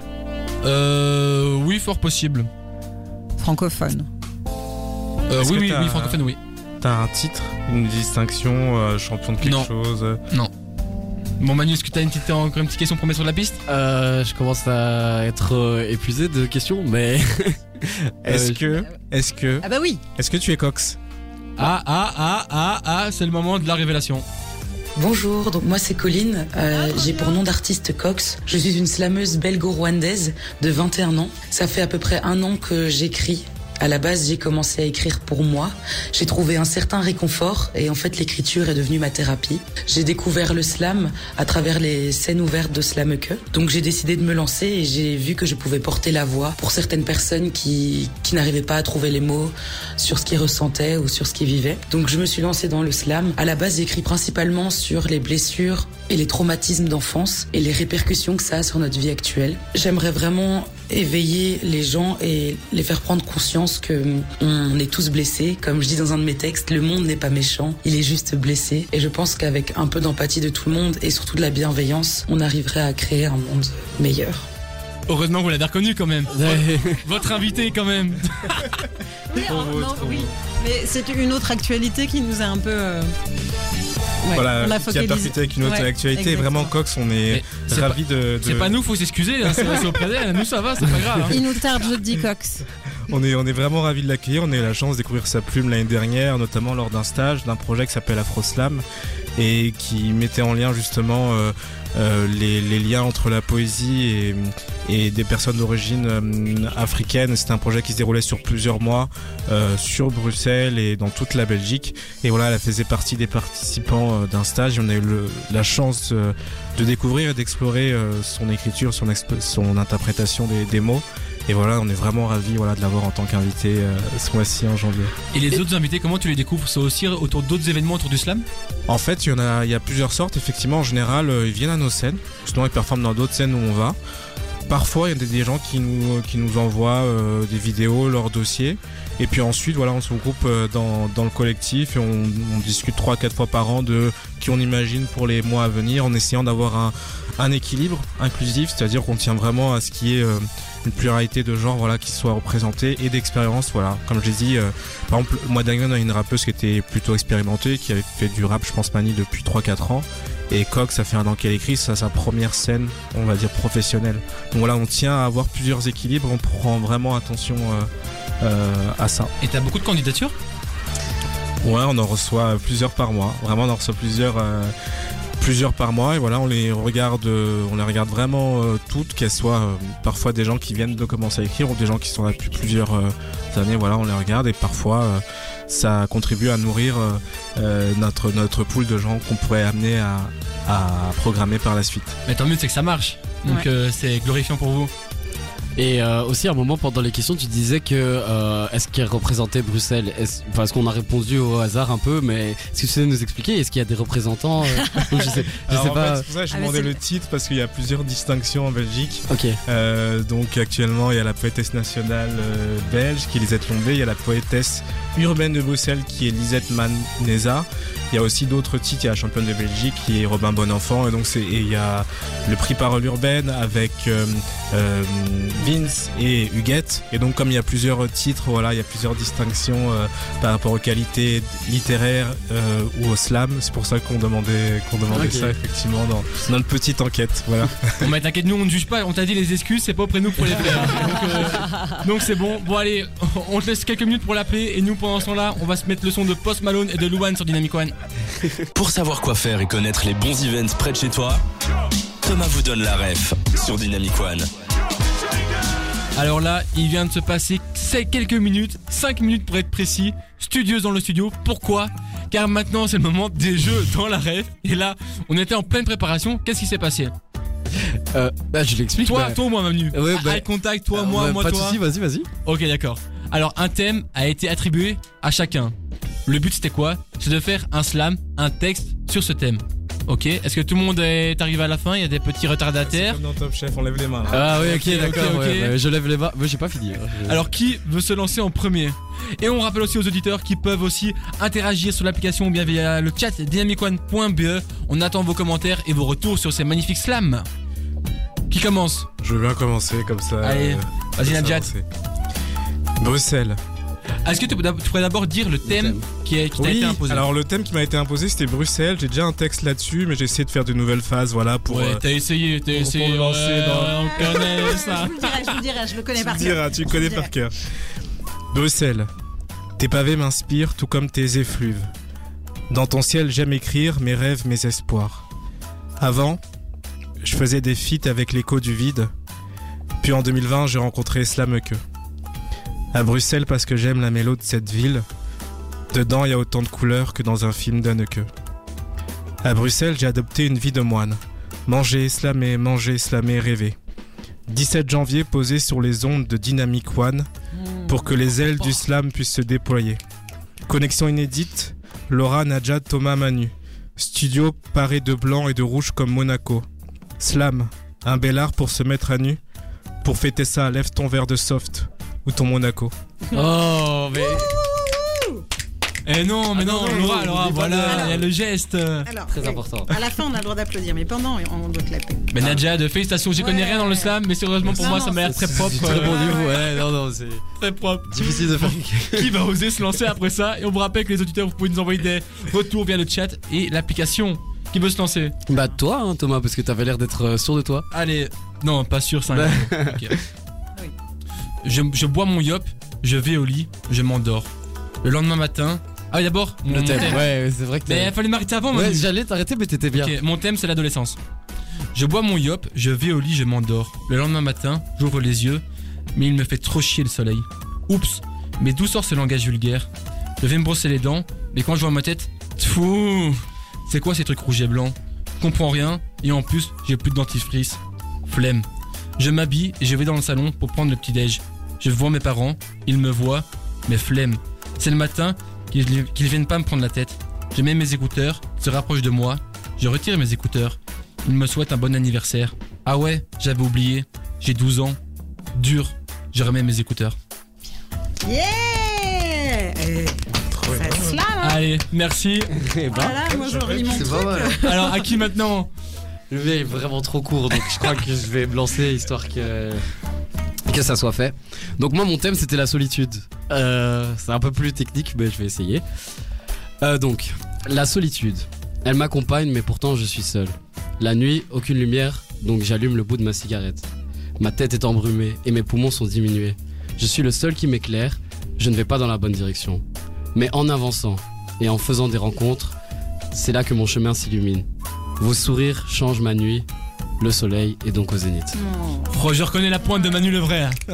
B: Euh, oui, fort possible.
E: francophones
B: Euh,
D: Est-ce
B: oui,
D: que
B: oui,
D: t'as-
B: oui, francophone, oui.
D: T'as un titre, une distinction, euh, champion de quelque
B: Non.
D: chose? Euh,
B: Bon, Manu, est-ce que t'as une petite, encore une petite question pour mettre sur la piste?
C: Euh, Je commence à être euh, épuisé de questions, mais.
D: Est-ce
C: Euh,
D: que, est-ce que,
E: Ah bah oui
D: est-ce que tu es Cox?
B: Ah, ah, ah, ah, ah, c'est le moment de la révélation.
G: Bonjour, donc moi c'est Colline, Euh, j'ai pour nom d'artiste Cox. Je suis une slameuse belgo-rwandaise de 21 ans. Ça fait à peu près un an que j'écris. À la base, j'ai commencé à écrire pour moi. J'ai trouvé un certain réconfort et en fait l'écriture est devenue ma thérapie. J'ai découvert le slam à travers les scènes ouvertes de Slameke. Donc j'ai décidé de me lancer et j'ai vu que je pouvais porter la voix pour certaines personnes qui, qui n'arrivaient pas à trouver les mots sur ce qu'ils ressentaient ou sur ce qu'ils vivaient. Donc je me suis lancée dans le slam. À la base, j'écris principalement sur les blessures et les traumatismes d'enfance et les répercussions que ça a sur notre vie actuelle. J'aimerais vraiment éveiller les gens et les faire prendre conscience que on est tous blessés. Comme je dis dans un de mes textes, le monde n'est pas méchant, il est juste blessé. Et je pense qu'avec un peu d'empathie de tout le monde et surtout de la bienveillance, on arriverait à créer un monde meilleur.
B: Heureusement, vous l'avez reconnu quand même.
C: Ouais.
B: Votre invité, quand même.
E: Oui, non, oui.
D: beau.
E: Mais c'est une autre actualité qui nous a un peu. euh, ouais,
D: Voilà,
E: on
D: qui a percuté avec une autre
E: Ouais,
D: actualité.
E: exactement.
D: Vraiment, Cox, on est ravis de, de-
B: C'est pas nous, faut s'excuser, hein, c'est auprès d'elle. Nous, ça va, c'est pas grave. hein.
E: Il nous tarde, je te dis, Cox.
D: On est, on est vraiment ravis de l'accueillir. On a eu la chance de découvrir sa plume l'année dernière, notamment lors d'un stage d'un projet qui s'appelle Afroslam et qui mettait en lien justement euh, euh, les, les liens entre la poésie et, et des personnes d'origine euh, africaine. C'était un projet qui se déroulait sur plusieurs mois euh, sur Bruxelles et dans toute la Belgique. Et voilà, elle faisait partie des participants euh, d'un stage. On a eu le- la chance euh, de découvrir et d'explorer euh, son écriture, son, son interprétation des, des mots. Et voilà, on est vraiment ravis voilà, de l'avoir en tant qu'invité euh, ce mois-ci en janvier.
B: Et les autres invités, comment tu les découvres? C'est aussi autour d'autres événements autour du slam?
D: En fait, il y en a, il y a plusieurs sortes. Effectivement, en général, euh, ils viennent à nos scènes. Sinon, ils performent dans d'autres scènes où on va. Parfois, il y a des, des gens qui nous, qui nous envoient euh, des vidéos, leurs dossiers. Et puis ensuite, voilà, on se regroupe euh, dans, dans le collectif et on, discute trois, quatre fois par an de qui on imagine pour les mois à venir, en essayant d'avoir un, un équilibre inclusif, c'est-à-dire qu'on tient vraiment à ce qui est euh, une pluralité de genres, voilà, qui soit représentée et d'expérience, voilà. Comme je l'ai dit, euh, par exemple, moi, Daniel, on a une rappeuse qui était plutôt expérimentée, qui avait fait du rap, je pense, Mani, depuis 3-4 ans. Et Cox, ça fait un an qu'elle écrit, ça sa première scène, on va dire professionnelle. Donc voilà, on tient à avoir plusieurs équilibres, on prend vraiment attention à ça.
B: Et t'as beaucoup de candidatures?
D: Ouais, on en reçoit plusieurs par mois. Vraiment, on en reçoit plusieurs, euh, plusieurs par mois. Et voilà, on les regarde, euh, on les regarde vraiment euh, toutes, qu'elles soient euh, parfois des gens qui viennent de commencer à écrire ou des gens qui sont là depuis plusieurs euh, années. Voilà, on les regarde et parfois euh, ça contribue à nourrir euh, euh, notre notre pool de gens qu'on pourrait amener à, à programmer par la suite.
B: Mais tant mieux, c'est que ça marche. Donc
E: Ouais.
B: euh, c'est glorifiant pour vous.
C: Et euh, aussi à un moment pendant les questions, tu disais que euh, est-ce qu'elle représentait Bruxelles? Est-ce parce qu'on a répondu au hasard un peu, mais est-ce que tu sais nous expliquer? Est-ce qu'il y a des représentants euh, Je sais, je
D: Alors,
C: sais
D: en
C: pas.
D: fait, c'est pour ça que je
E: Ah,
D: demandais le titre parce qu'il y a plusieurs distinctions en Belgique.
C: Ok.
D: Euh, donc actuellement, il y a la poétesse nationale euh, belge qui est Lisette Lombé, il y a la poétesse urbaine de Bruxelles qui est Lisette Maneza. Il y a aussi d'autres titres, il y a la championne de Belgique qui est Robin Bonenfant et donc c'est et il y a le prix parole urbaine avec euh, euh, Vince et Huguette et donc comme il y a plusieurs titres, voilà, il y a plusieurs distinctions euh, par rapport aux qualités littéraires euh, ou au slam. C'est pour ça qu'on demandait qu'on demandait
C: Ok.
D: ça effectivement dans dans notre petite enquête. Voilà.
B: Bon bah t'inquiète, nous on ne juge pas, on t'a dit les excuses, c'est pas auprès de nous pour les faire. Donc euh, donc c'est bon. Bon allez, on te laisse quelques minutes pour l'appeler et nous pendant ce temps-là, on va se mettre le son de Post Malone et de Luan sur Dynamic One.
F: Pour savoir quoi faire et connaître les bons events près de chez toi, Thomas vous donne la ref sur Dynamic One.
B: Alors là, il vient de se passer quelques minutes, 5 minutes pour être précis, studieuse dans le studio. Pourquoi? Car maintenant c'est le moment des jeux dans la ref. Et là, on était en pleine préparation. Qu'est-ce qui s'est passé?
C: Euh, bah, je l'explique.
B: Toi,
C: bah,
B: toi, moi, Manu?
C: Ouais, bah-
B: Eye contact, toi,
C: euh,
B: moi,
C: bah,
B: moi,
C: pas
B: toi?
C: soucis, vas-y, vas-y.
B: Ok, d'accord. Alors, un thème a été attribué à chacun. Le but, c'était quoi? C'est de faire un slam, un texte sur ce thème. Ok Est-ce que tout le monde est arrivé à la fin? Il y a des petits retardataires.
D: Comme dans Top Chef, on lève les mains. là.
C: Ah oui, ok, d'accord.
B: ok,
C: ouais,
B: ok.
C: bah, je lève les bras. Mais j'ai pas fini. hein. Je-
B: Alors, qui veut se lancer en premier? Et on rappelle aussi aux auditeurs qui peuvent aussi interagir sur l'application ou bien via le chat dynamicone.be. On attend vos commentaires et vos retours sur ces magnifiques slams. Qui commence?
D: Je veux bien commencer comme ça.
B: Allez,
D: euh,
B: vas-y, Nadjat.
D: Bruxelles.
B: Est-ce que tu, tu pourrais d'abord dire le thème,
C: thème.
B: qui, est, qui t'a
D: Oui,
B: été imposé?
D: alors le thème qui m'a été imposé c'était Bruxelles. J'ai déjà un texte là-dessus, mais j'ai essayé de faire de nouvelles phases, voilà, pour.
B: Ouais,
D: euh,
B: t'as essayé, t'as
D: pour-
B: essayé.
D: pour lancer
B: ouais,
D: dans-
B: On connaît ça.
E: Je vous le dirai, je vous le dirai, je le connais
D: tu
E: par cœur.
D: tu connais
E: dirai.
D: par cœur. Bruxelles. Tes pavés m'inspirent tout comme tes effluves. Dans ton ciel, j'aime écrire mes rêves, mes espoirs. Avant, je faisais des feats avec l'écho du vide. Puis en 2020, j'ai rencontré Slameke. À Bruxelles parce que j'aime la mélodie de cette ville. Dedans, il y a autant de couleurs que dans un film d'Anneke. À Bruxelles, j'ai adopté une vie de moine. Manger, slammer, manger, slammer, rêver. 17 janvier posé sur les ondes de Dynamic One pour que les ailes du slam puissent se déployer. Connexion inédite, Laura, Najat, Thomas, Manu. Studio paré de blanc et de rouge comme Monaco. Slam, un bel art pour se mettre à nu. Pour fêter ça, lève ton verre de soft ou ton Monaco.
C: Oh, mais.
B: Eh non, mais
C: Ah
B: non,
C: non, non,
B: Laura,
C: non,
B: Laura, voilà, il y a le geste.
E: Alors,
C: Très
E: oui.
C: important.
E: À la fin, on a le droit d'applaudir, mais pendant, on doit clapper.
B: Mais Nadja, de félicitations, j'y connais
E: Ouais.
B: rien dans le slam, mais sérieusement pour
E: Non,
B: moi ça m'a l'air
E: c'est-
B: très propre.
C: C'est très bon
B: euh,
C: niveau, ouais, non, non, c'est
B: Très propre.
C: difficile de faire.
B: Qui va oser se lancer après ça? Et on vous rappelle que les auditeurs, vous pouvez nous envoyer des retours via le chat et l'application. Qui veut se lancer
C: Bah, toi, hein, Thomas, parce que t'avais l'air d'être euh, sûr de toi.
B: Allez, non, pas sûr, 5
C: Bah.
B: Ok. Je, je bois mon yop, je vais au lit, je m'endors. Le lendemain matin. Ah, oui, d'abord, mon
C: Le thème,
B: thème.
C: ouais, c'est vrai que
B: Mais il fallait m'arrêter avant,
C: Ouais,
B: Manu.
C: j'allais t'arrêter, mais t'étais bien.
B: Ok, mon thème c'est l'adolescence. Je bois mon yop, je vais au lit, je m'endors. Le lendemain matin, j'ouvre les yeux, mais il me fait trop chier le soleil. Oups, mais d'où sort ce langage vulgaire Je vais me brosser les dents, mais quand je vois ma tête, fou C'est quoi ces trucs rouges et blancs? Je comprends rien, et en plus, j'ai plus de dentifrice. Flemme. Je m'habille et je vais dans le salon pour prendre le petit-déj. Je vois mes parents, ils me voient, mais flemme. C'est le matin qu'ils viennent pas me prendre la tête. Je mets mes écouteurs, ils se rapprochent de moi, je retire mes écouteurs. Ils me souhaitent un bon anniversaire. Ah ouais, j'avais oublié. J'ai 12 ans. Dur. Je remets mes écouteurs.
E: Yeah Eh, Ça hein
B: Allez, merci.
C: Eh ben,
E: Voilà, moi mon truc.
B: Alors, à qui maintenant?
C: Le mien est vraiment trop court, donc je crois que je vais me lancer histoire que que ça soit fait. Donc moi mon thème c'était la solitude. Euh, c'est un peu plus technique, mais je vais essayer. Euh, donc la solitude. Elle m'accompagne, mais pourtant je suis seul. La nuit, aucune lumière, donc j'allume le bout de ma cigarette. Ma tête est embrumée et mes poumons sont diminués. Je suis le seul qui m'éclaire. Je ne vais pas dans la bonne direction. Mais en avançant et en faisant des rencontres, c'est là que mon chemin s'illumine. Vos sourires changent ma nuit. Le soleil est donc au zénith.
B: Oh, je reconnais la pointe de Manu le vrai.
D: Il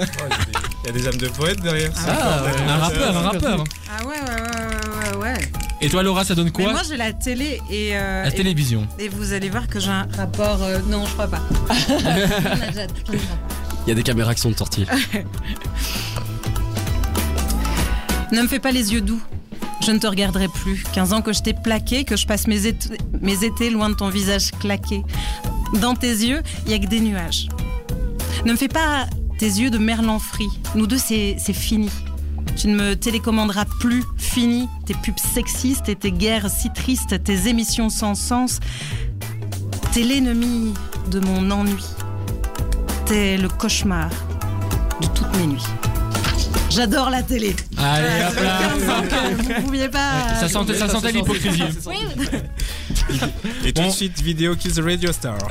D: y a des âmes de poète derrière. ça.
C: Ah, ouais.
B: Un rappeur, un rappeur.
E: Ah ouais, ouais, ouais, ouais, ouais, ouais.
B: Et toi, Laura, ça donne
E: Mais
B: quoi
E: moi j'ai la télé et, euh,
B: La
E: et-
B: télévision.
E: et vous allez voir que j'ai un rapport. euh, non, je crois pas.
C: Il y a des caméras qui sont de sortie.
E: Ne me fais pas les yeux doux. Je ne te regarderai plus. 15 ans que je t'ai plaqué, que je passe mes étés loin de ton visage claqué. Dans tes yeux, il y a que des nuages. Ne me fais pas tes yeux de merlan frit. Nous deux, c'est fini. Tu ne me télécommanderas plus. Fini. Tes pubs sexistes et tes guerres si tristes, tes émissions sans sens. T'es l'ennemi de mon ennui. T'es le cauchemar de toutes mes nuits. J'adore la télé.
B: Allez, hop là.
E: Vous pouviez pas.
B: Ça sentait, ça sentait l'hypocrisie.
D: Et tout
B: Bon.
D: de suite, vidéo Kill the Radio Star.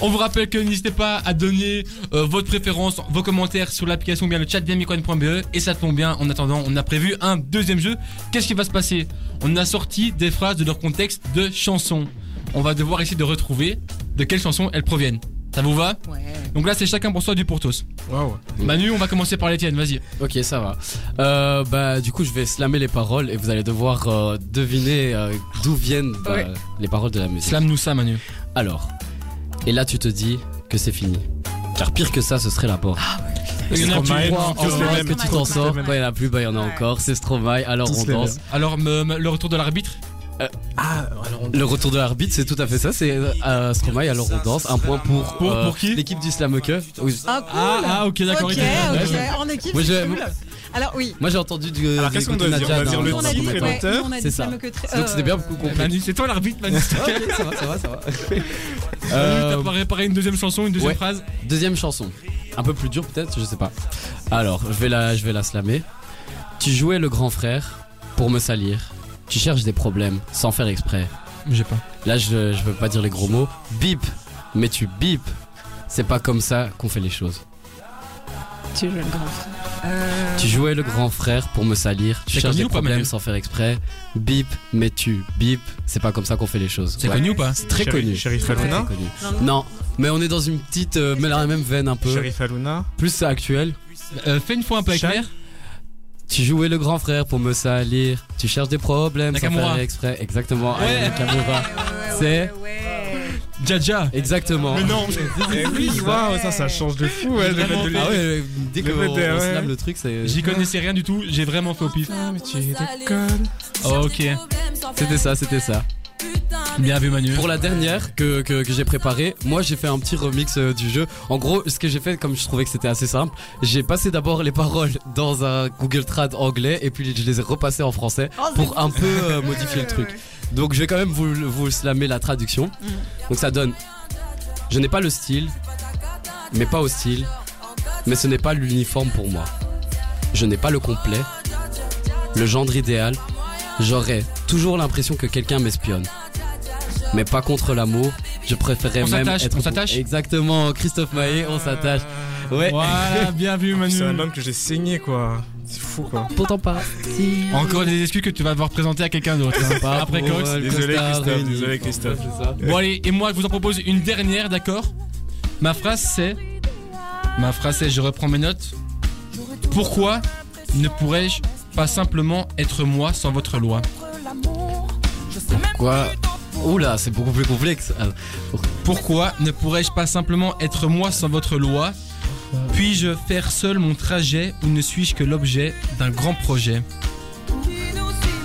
B: On vous rappelle que n'hésitez pas à donner euh, votre préférence, vos commentaires sur l'application ou bien le chat dynamicone.be et ça tombe bien. En attendant, on a prévu un deuxième jeu. Qu'est-ce qui va se passer? On a sorti des phrases de leur contexte de chansons. On va devoir essayer de retrouver de quelles chansons elles proviennent. Ça vous va
E: Ouais.
B: Donc là, c'est chacun pour soi du pour tous.
D: Waouh.
B: Manu, on va commencer par les tiennes, vas-y.
C: Ok, ça va. Euh, bah, du coup, je vais slammer les paroles et vous allez devoir euh, deviner euh, d'où viennent bah,
E: Ouais.
C: les paroles de la musique.
B: Slam-nous ça, Manu.
C: Alors, et là, tu te dis que c'est fini. Car pire que ça, ce serait la mort.
B: Il y en a plus.
C: Que tu t'en sors. Quand il y en a plus, bah, il y en a
E: Ouais.
C: encore. C'est Stromae, alors
D: Tous
C: on danse.
B: Alors, me- me- le retour de l'arbitre?
D: Ah,
C: Le retour de l'arbitre, c'est tout à fait ça. C'est euh, Stromae, alors on danse. Un point pour,
B: Pour-
C: euh,
B: pour qui
C: l'équipe du Slam Que. Oui.
E: Ah, cool.
B: Ah, ah, ok, d'accord.
E: Ok, ok. En équipe,
C: Moi,
E: c'est
C: je-
E: cool. Alors, oui.
C: Moi, j'ai entendu du.
D: Alors, qu'est-ce qu'on doit dire
C: Nadia
D: On va dire le titre et l'auteur
C: C'est ça. Donc, c'était bien beaucoup compris.
B: Manu, c'est toi l'arbitre, Manu.
C: ça va, ça va, ça va.
B: Manu,
C: Euh,
B: T'as préparé une deuxième chanson, une deuxième phrase
C: Deuxième chanson. Un peu plus dur peut-être, je sais pas. Alors, je vais la, je vais la slammer. Tu jouais le grand frère pour me salir. Tu cherches des problèmes sans faire exprès.
B: J'ai pas.
C: Là, je, je veux pas dire les gros mots. Bip, mais tu bip. C'est pas comme ça qu'on fait les choses.
E: Tu joues le grand frère. Euh,
C: Tu jouais le grand frère pour me salir. Tu
B: C'est
C: cherches
B: connu
C: des problèmes sans faire exprès. Bip, mais tu bip. C'est pas comme ça qu'on fait les choses.
B: C'est
C: Ouais.
B: connu ou pas
C: C'est très
D: Chéri-
C: connu.
D: Sheriff
C: Très, connu.
E: Non, non.
C: Non, mais on est dans une petite, euh, mais dans la même veine un peu.
D: Sheriff Aluna.
C: Plus actuel.
B: Euh, Fais une fois un peu.
C: Tu jouais le grand frère pour me salir. Tu cherches des problèmes sans faire exprès. Exactement.
B: Ouais.
C: Nakamura. C'est
B: Jaja.
C: exactement.
B: Mais non.
D: Eh oui, waouh, ça, ça change de fou. Ouais, de mettre de
C: Ah ouais, dès on slam le truc, c'est.
B: J'y connaissais rien du tout, j'ai vraiment fait au pif.
D: Ah, mais tu déconnes.
B: Ok,
C: C'était ça, c'était ça.
B: Bien vu Manu.
C: Pour la dernière que, que, que j'ai préparée, moi j'ai fait un petit remix euh, du jeu. En gros, ce que j'ai fait, comme je trouvais que c'était assez simple, j'ai passé d'abord les paroles dans un Google Trad anglais et puis je les ai repassées en français
E: Oh,
C: pour un peu euh, modifier le truc. Donc je vais quand même vous, vous slammer la traduction. Donc ça donne Je n'ai pas le style, mais pas hostile, mais ce n'est pas l'uniforme pour moi. Je n'ai pas le complet, le gendre idéal, j'aurais toujours l'impression que quelqu'un m'espionne. Mais pas contre l'amour, je préférerais
B: On
C: même
B: s'attache,
C: être
B: on s'attache
C: Exactement, Christophe Maé, on s'attache. Ouais.
B: Voilà, bien vu Manu.
D: C'est un homme que j'ai saigné, quoi. C'est fou, quoi.
C: Pourtant pas. Si.
B: Encore des excuses que tu vas devoir présenter à quelqu'un d'autre. hein.
C: Pas
B: Après
D: Désolé, Christophe, désolé, Christophe.
B: Bon allez, et moi je vous en propose une dernière, d'accord? Ma phrase c'est... Ma phrase c'est, je reprends mes notes. Pourquoi ne pourrais-je pas simplement être moi sans votre loi?
C: Quoi Oula, c'est beaucoup plus complexe.
B: Pourquoi ne pourrais-je pas simplement être moi sans votre loi? Puis-je faire seul mon trajet ou ne suis-je que l'objet d'un grand projet?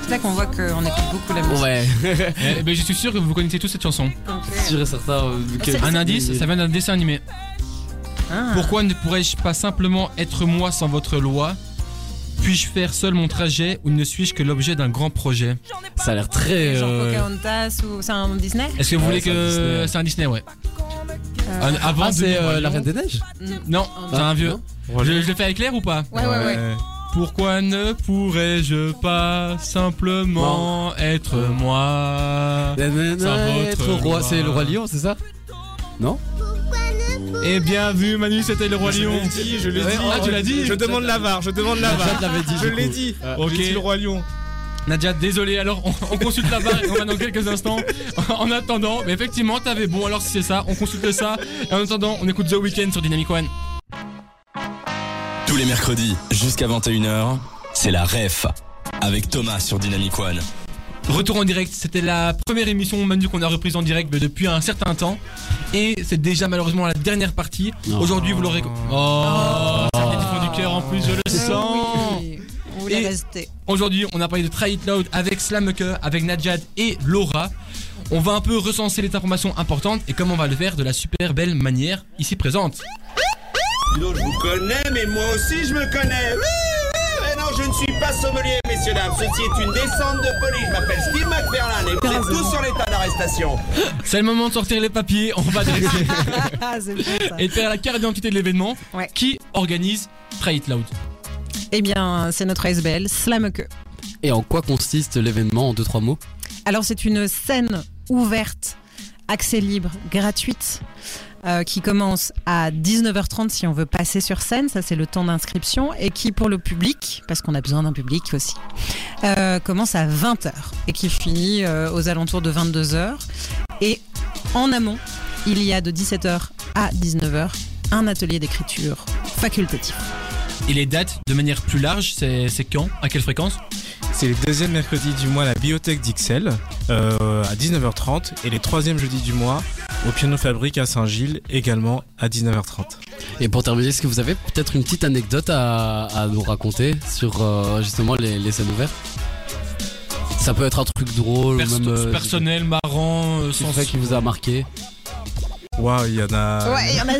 E: C'est là qu'on voit qu'on écoute beaucoup la musique.
C: Ouais,
B: Eh ben, Je suis sûr que vous connaissez tous cette chanson.
C: sûr et certain. euh,
B: Un indice, ça vient d'un dessin animé.
E: Ah.
B: Pourquoi ne pourrais-je pas simplement être moi sans votre loi? Puis-je faire seul mon trajet ou ne suis-je que l'objet d'un grand projet
C: Ça a l'air très.
E: Genre
C: euh,
E: Pocahontas ou c'est un Disney
B: Est-ce que vous
C: Ouais,
B: voulez que c'est un Disney ouais.
E: Euh,
B: Un- Avant
C: Ah, c'est euh, la. Reine des Neiges
B: Non, c'est un vieux. Je, je le fais avec l'air ou pas
E: Ouais, ouais, ouais.
B: Pourquoi ne pourrais-je pas simplement être moi? Votre
C: Être roi, c'est le roi lion, c'est ça? Non
B: Et bien vu Manu, c'était le roi
D: Je
B: lion.
D: l'ai dit, je l'ai dit.
B: ah, tu l'as dit
D: Je demande la VAR, je demande la VAR.
C: dit.
D: Je l'ai dit.
B: Ok.
D: Le roi lion.
B: Nadia, désolé, alors on, on consulte la barre et on va dans quelques instants. En attendant, mais effectivement, t'avais bon, alors si c'est ça, on consulte ça. Et en attendant, on écoute The Weeknd sur Dynamic One.
F: Tous les mercredis jusqu'à 21h, c'est la REF avec Thomas sur Dynamic One.
B: Retour en direct, c'était la première émission Manu qu'on a reprise en direct depuis un certain temps et c'est déjà malheureusement la dernière partie. Aujourd'hui vous l'aurez... Oh, ça vient du fond du cœur en plus, je le sens.
E: Oui, on voulait
B: Et-
E: rester.
B: Aujourd'hui, on a parlé de Try It Loud avec Slamke, avec Najad et Laura. On va un peu recenser les informations importantes et comme on va le faire de la super belle manière ici présente.
H: Je vous connais, mais moi aussi je me connais. Oui, je ne suis pas sommelier, messieurs, dames. Ceci est une descente de police. Je m'appelle Steve McFarlane et vous êtes tous sur l'état d'arrestation.
B: C'est le moment de sortir les papiers, on va dresser
E: Ah, c'est bon ça.
B: et de faire la carte d'identité de l'événement
E: Ouais.
B: qui organise Try It Loud.
E: Eh bien, c'est notre ASBL, Slamke.
C: Et en quoi consiste l'événement en deux trois mots?
E: Alors, c'est une scène ouverte, accès libre, gratuite, euh, qui commence à 19h30 si on veut passer sur scène, ça c'est le temps d'inscription, et qui pour le public, parce qu'on a besoin d'un public aussi, euh, commence à 20h et qui finit euh, aux alentours de 22h. Et en amont, il y a de 17h à 19h un atelier d'écriture facultatif.
B: Et les dates, de manière plus large, c'est quand? À quelle fréquence?
D: C'est les deuxièmes mercredis du mois à la bibliothèque d'Ixelles euh, à 19h30 et les troisièmes jeudis du mois au Piano Fabrique à Saint-Gilles également à 19h30.
C: Et pour terminer, est-ce que vous avez peut-être une petite anecdote à, à nous raconter sur euh, justement les, les scènes ouvertes? Ça peut être un truc drôle,
B: Perso-
C: ou même euh,
B: Personnel, marrant, euh,
C: sans fait qui vous a marqué?
D: Waouh, il y en a.
E: Ouais, il y en a.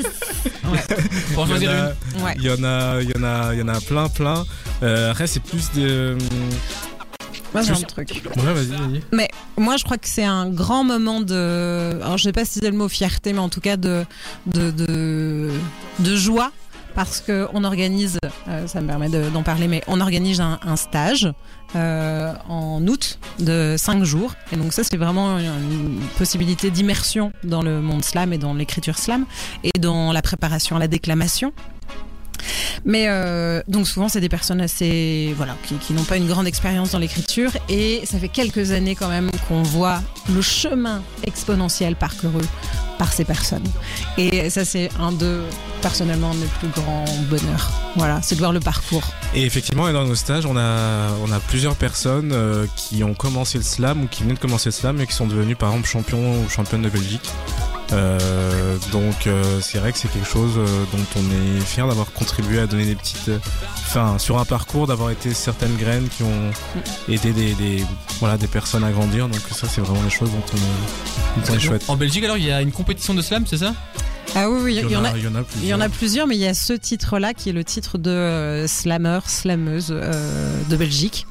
B: Pour en
D: Il y,
B: choisir
D: en a,
B: une.
E: Ouais.
D: il y en a, il y en a, il y en a plein, plein. Euh, après, c'est plus de.
E: Moi j'ai un
D: Juste-
E: truc.
D: Ouais, vas-y, vas-y.
E: Moi, je crois que c'est un grand moment de. Alors, je sais pas si c'est le mot fierté, mais en tout cas de de de, de joie parce que on organise. euh, ça me permet de- d'en parler, mais on organise un, un stage euh, en août de 5 jours. Et donc ça, c'est vraiment une possibilité d'immersion dans le monde slam et dans l'écriture slam et dans la préparation à la déclamation. Mais euh, donc souvent c'est des personnes assez voilà qui, n'ont pas une grande expérience dans l'écriture. Et ça fait quelques années quand même qu'on voit le chemin exponentiel parcouru par ces personnes. Et ça c'est un de personnellement mes plus grands bonheurs. Voilà c'est de voir le parcours.
D: Et effectivement, dans nos stages, on a, on a plusieurs personnes euh, qui ont commencé le slam ou qui venaient de commencer le slam et qui sont devenus par exemple champions ou championnes de Belgique. Euh, donc euh, c'est vrai que c'est quelque chose euh, dont on est fier d'avoir contribué à donner des petites, euh, enfin sur un parcours d'avoir été certaines graines qui ont aidé des, des voilà des personnes à grandir. Donc ça c'est vraiment des choses dont on est, dont on est chouette.
B: En Belgique, alors, il y a une compétition de slam, c'est ça?
E: Ah oui oui il y, en a
D: il y en a
E: il y en a
D: plusieurs.
E: plusieurs, mais il y a ce titre-là qui est le titre de euh, slammer, slameuse euh, de Belgique.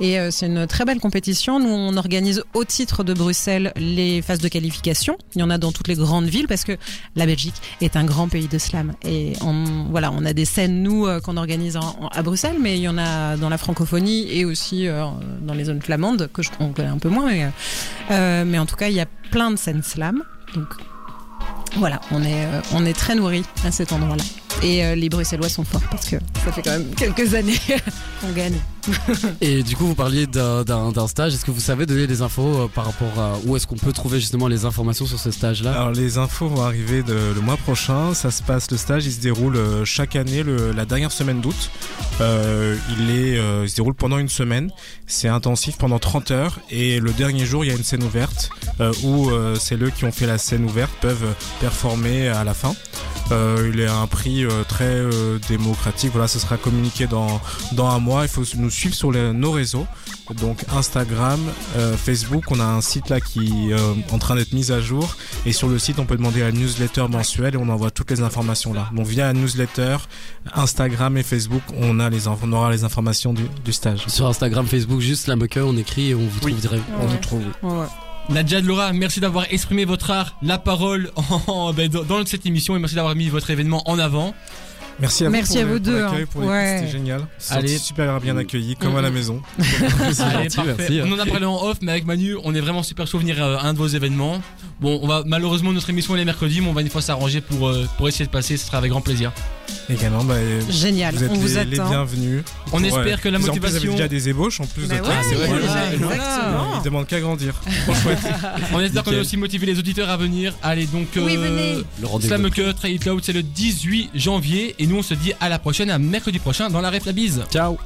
E: Et euh, c'est une très belle compétition. Nous, on organise au titre de Bruxelles les phases de qualification. Il y en a dans toutes les grandes villes parce que la Belgique est un grand pays de slam. Et on, voilà, on a des scènes, nous, euh, qu'on organise en- en- à Bruxelles, mais il y en a dans la francophonie et aussi euh, dans les zones flamandes, que je on connaît un peu moins. Mais, euh, euh, mais en tout cas, il y a plein de scènes slam. Donc voilà, on est, on est très nourris à cet endroit-là. Et euh, les Bruxellois sont forts parce que ça fait quand même quelques années qu'on gagne.
C: Et du coup, vous parliez d'un- stage. Est-ce que vous savez donner des infos euh, par rapport à où est-ce qu'on peut trouver justement les informations sur ce stage-là?
D: Alors les infos vont arriver de- le mois prochain. Ça se passe, le stage, il se déroule euh, chaque année le- la dernière semaine d'août. Euh, il est, euh, il se déroule pendant une semaine. C'est intensif pendant 30 heures et le dernier jour, il y a une scène ouverte euh, où euh, c'est eux qui ont fait la scène ouverte peuvent performer à la fin. Euh, il est à un prix euh, très euh, démocratique. Voilà, ce sera communiqué dans dans un mois. Il faut nous suivre sur les- nos réseaux, donc Instagram, euh, Facebook. On a un site là qui est en train d'être mis à jour. Et sur le site, on peut demander la newsletter mensuelle et on envoie toutes les informations là. Donc via la newsletter, Instagram et Facebook, on a les on aura les informations du, du stage.
C: Sur Instagram, Facebook, juste la moqueur, on écrit et on vous
D: Oui.
C: trouve direct.
D: On nous trouve.
E: Ouais.
B: Nadja de Laura, merci d'avoir exprimé votre art, la parole en- ben, dans, cette émission et merci d'avoir mis votre événement en avant.
D: Merci à vous.
E: Merci
D: pour
E: à
D: le-
E: vous
D: pour
E: deux,
D: l'accueil,
E: hein.
D: pour l'écoute,
E: Ouais.
D: C'était génial.
B: Allez.
D: Super bien accueilli, comme à la maison.
C: C'est
B: Allez,
C: gentil,
B: parfait.
C: merci.
B: On en a parlé en off, mais avec Manu, on est vraiment super souvenir à un de vos événements. Bon, on va malheureusement notre émission est les mercredis, mais on va une fois s'arranger pour euh, pour essayer de passer. Ce sera avec grand plaisir.
D: Également, bah,
E: Génial,
D: vous êtes
E: on vous
D: les, les bienvenus.
B: On
D: Pour,
B: espère que la
D: en plus,
B: motivation-
D: vous avez déjà des ébauches en plus
E: Bah
D: de
E: ouais,
D: ça.
B: c'est vrai,
E: voilà,
B: ouais.
E: exactement.
D: Ils demandent qu'à grandir.
B: On espère qu'on a aussi motivé les auditeurs à venir. Allez donc
E: Oui,
B: euh,
E: venez.
C: Le rendez-vous.
B: Slam Cut, c'est le 18 janvier et nous on se dit à la prochaine, à mercredi prochain dans la ref la bise.
C: Ciao